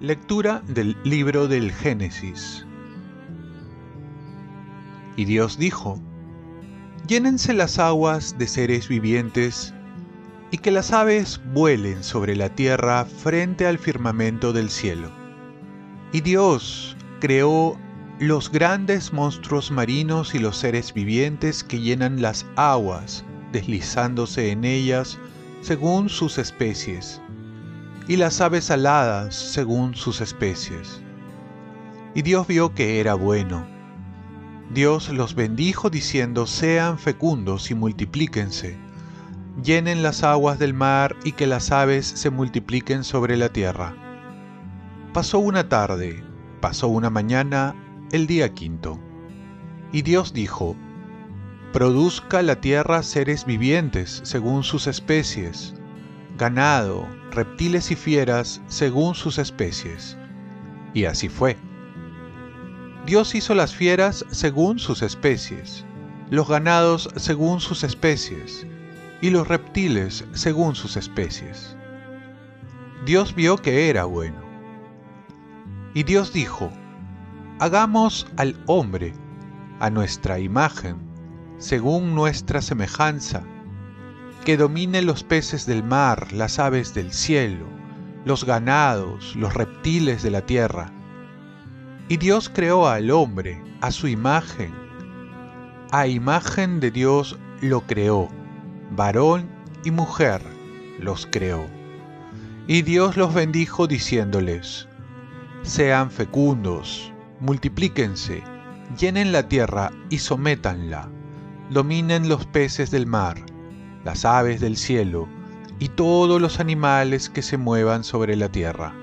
Lectura del libro del Génesis. Y Dios dijo, Llénense las aguas de seres vivientes, y que las aves vuelen sobre la tierra frente al firmamento del cielo. Y Dios creó los grandes monstruos marinos y los seres vivientes que llenan las aguas, deslizándose en ellas según sus especies y las aves aladas según sus especies. Y Dios vio que era bueno. Dios los bendijo diciendo, sean fecundos y multiplíquense, llenen las aguas del mar y que las aves se multipliquen sobre la tierra. Pasó una tarde, pasó una mañana, el día quinto. Y Dios dijo, produzca la tierra seres vivientes según sus especies, ganado, reptiles y fieras según sus especies. Y así fue. Dios hizo las fieras según sus especies, los ganados según sus especies, y los reptiles según sus especies. Dios vio que era bueno. Y Dios dijo, hagamos al hombre a nuestra imagen, según nuestra semejanza, que domine los peces del mar, las aves del cielo, los ganados, los reptiles de la tierra. Y Dios creó al hombre a su imagen. A imagen de Dios lo creó, varón y mujer los creó. Y Dios los bendijo diciéndoles, sean fecundos, multiplíquense, llenen la tierra y sométanla, dominen los peces del mar las aves del cielo y todos los animales que se muevan sobre la tierra.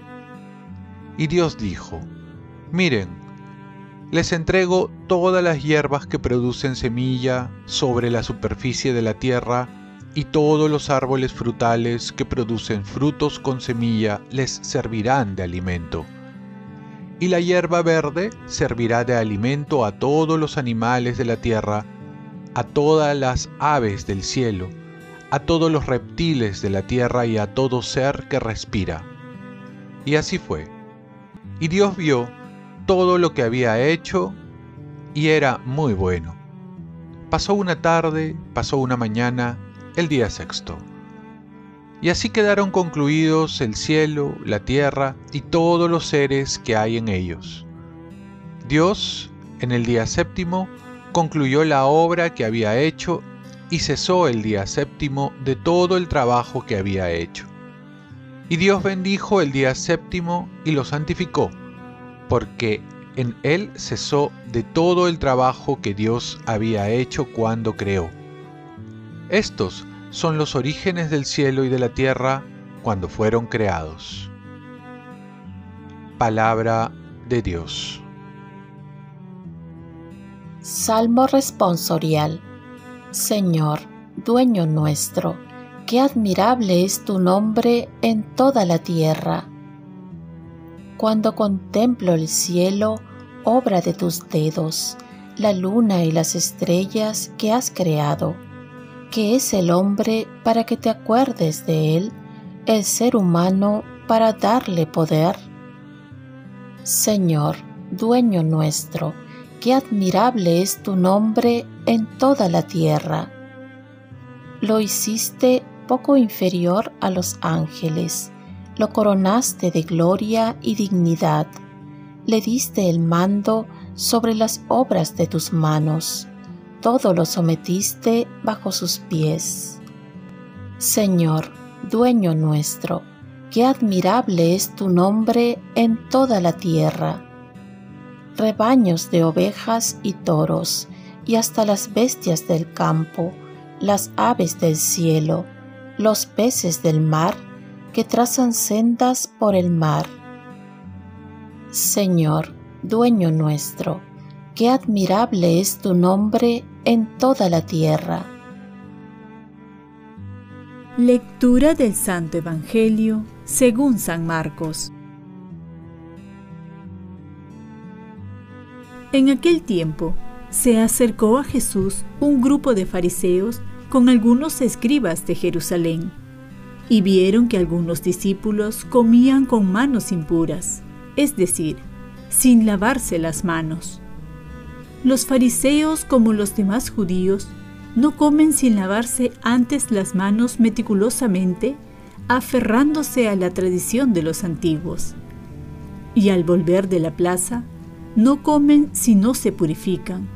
Y Dios dijo, miren, les entrego todas las hierbas que producen semilla sobre la superficie de la tierra y todos los árboles frutales que producen frutos con semilla les servirán de alimento. Y la hierba verde servirá de alimento a todos los animales de la tierra, a todas las aves del cielo, a todos los reptiles de la tierra y a todo ser que respira. Y así fue. Y Dios vio todo lo que había hecho y era muy bueno. Pasó una tarde, pasó una mañana, el día sexto. Y así quedaron concluidos el cielo, la tierra y todos los seres que hay en ellos. Dios, en el día séptimo, concluyó la obra que había hecho y cesó el día séptimo de todo el trabajo que había hecho. Y Dios bendijo el día séptimo y lo santificó, porque en él cesó de todo el trabajo que Dios había hecho cuando creó. Estos son los orígenes del cielo y de la tierra cuando fueron creados. Palabra de Dios. Salmo responsorial Señor, dueño nuestro, qué admirable es tu nombre en toda la tierra. Cuando contemplo el cielo, obra de tus dedos, la luna y las estrellas que has creado, que es el hombre para que te acuerdes de él, el ser humano para darle poder. Señor, dueño nuestro, qué admirable es tu nombre en toda la tierra. Lo hiciste poco inferior a los ángeles, lo coronaste de gloria y dignidad, le diste el mando sobre las obras de tus manos, todo lo sometiste bajo sus pies. Señor, dueño nuestro, qué admirable es tu nombre en toda la tierra rebaños de ovejas y toros, y hasta las bestias del campo, las aves del cielo, los peces del mar, que trazan sendas por el mar. Señor, dueño nuestro, qué admirable es tu nombre en toda la tierra. Lectura del Santo Evangelio según San Marcos. En aquel tiempo se acercó a Jesús un grupo de fariseos con algunos escribas de Jerusalén, y vieron que algunos discípulos comían con manos impuras, es decir, sin lavarse las manos. Los fariseos, como los demás judíos, no comen sin lavarse antes las manos meticulosamente, aferrándose a la tradición de los antiguos. Y al volver de la plaza, no comen si no se purifican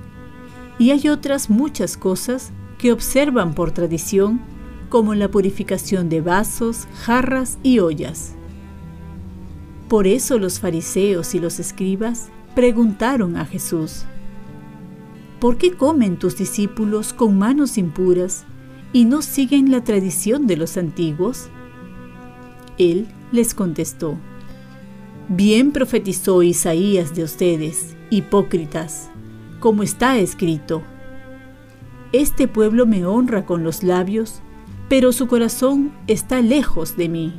y hay otras muchas cosas que observan por tradición, como la purificación de vasos, jarras y ollas. Por eso los fariseos y los escribas preguntaron a Jesús, ¿por qué comen tus discípulos con manos impuras y no siguen la tradición de los antiguos? Él les contestó, Bien profetizó Isaías de ustedes, hipócritas como está escrito. Este pueblo me honra con los labios, pero su corazón está lejos de mí.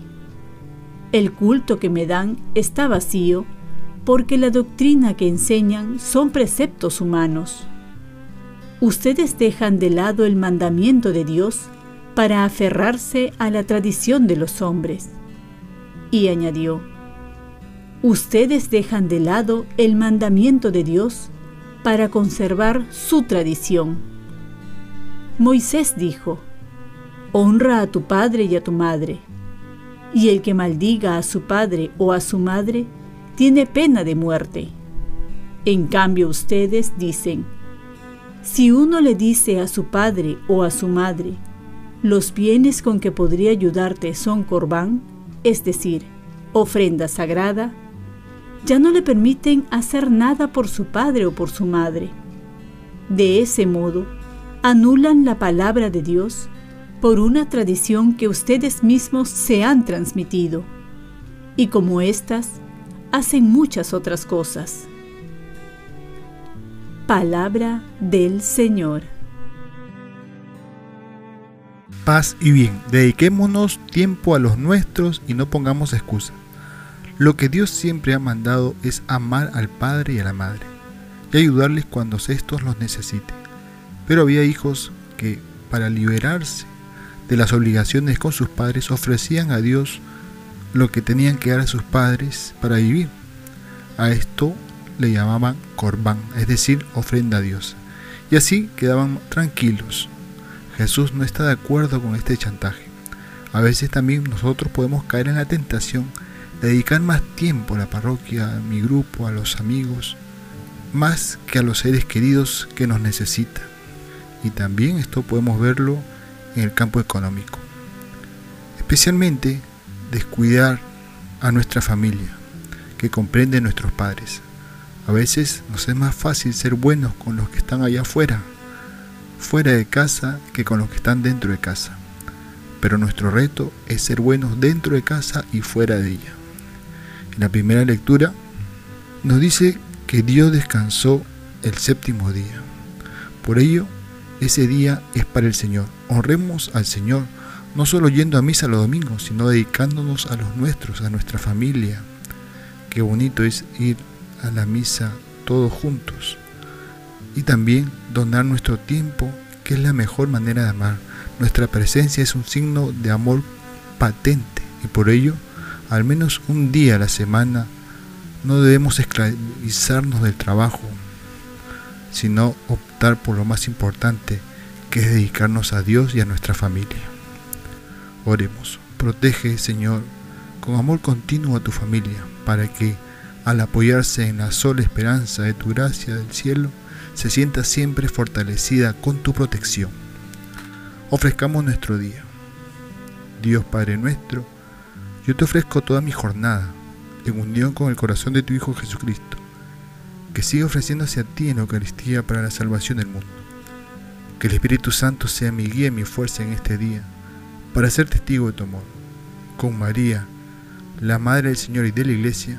El culto que me dan está vacío, porque la doctrina que enseñan son preceptos humanos. Ustedes dejan de lado el mandamiento de Dios para aferrarse a la tradición de los hombres. Y añadió, Ustedes dejan de lado el mandamiento de Dios para conservar su tradición. Moisés dijo, Honra a tu padre y a tu madre, y el que maldiga a su padre o a su madre tiene pena de muerte. En cambio ustedes dicen, si uno le dice a su padre o a su madre, los bienes con que podría ayudarte son corbán, es decir, ofrenda sagrada, ya no le permiten hacer nada por su padre o por su madre. De ese modo, anulan la palabra de Dios por una tradición que ustedes mismos se han transmitido. Y como éstas, hacen muchas otras cosas. Palabra del Señor. Paz y bien, dediquémonos tiempo a los nuestros y no pongamos excusas. Lo que Dios siempre ha mandado es amar al padre y a la madre y ayudarles cuando estos los necesiten. Pero había hijos que, para liberarse de las obligaciones con sus padres, ofrecían a Dios lo que tenían que dar a sus padres para vivir. A esto le llamaban corbán, es decir, ofrenda a Dios. Y así quedaban tranquilos. Jesús no está de acuerdo con este chantaje. A veces también nosotros podemos caer en la tentación dedicar más tiempo a la parroquia, a mi grupo, a los amigos, más que a los seres queridos que nos necesitan. Y también esto podemos verlo en el campo económico. Especialmente descuidar a nuestra familia, que comprende nuestros padres. A veces nos es más fácil ser buenos con los que están allá afuera, fuera de casa, que con los que están dentro de casa. Pero nuestro reto es ser buenos dentro de casa y fuera de ella la primera lectura, nos dice que Dios descansó el séptimo día. Por ello, ese día es para el Señor. Honremos al Señor, no solo yendo a misa los domingos, sino dedicándonos a los nuestros, a nuestra familia. Qué bonito es ir a la misa todos juntos. Y también donar nuestro tiempo, que es la mejor manera de amar. Nuestra presencia es un signo de amor patente y por ello al menos un día a la semana, no debemos esclavizarnos del trabajo, sino optar por lo más importante, que es dedicarnos a Dios y a nuestra familia. Oremos, protege, Señor, con amor continuo a tu familia, para que, al apoyarse en la sola esperanza de tu gracia del cielo, se sienta siempre fortalecida con tu protección. Ofrezcamos nuestro día. Dios Padre nuestro, yo te ofrezco toda mi jornada, en unión con el corazón de tu Hijo Jesucristo, que siga ofreciéndose a ti en la Eucaristía para la salvación del mundo. Que el Espíritu Santo sea mi guía y mi fuerza en este día, para ser testigo de tu amor. Con María, la Madre del Señor y de la Iglesia,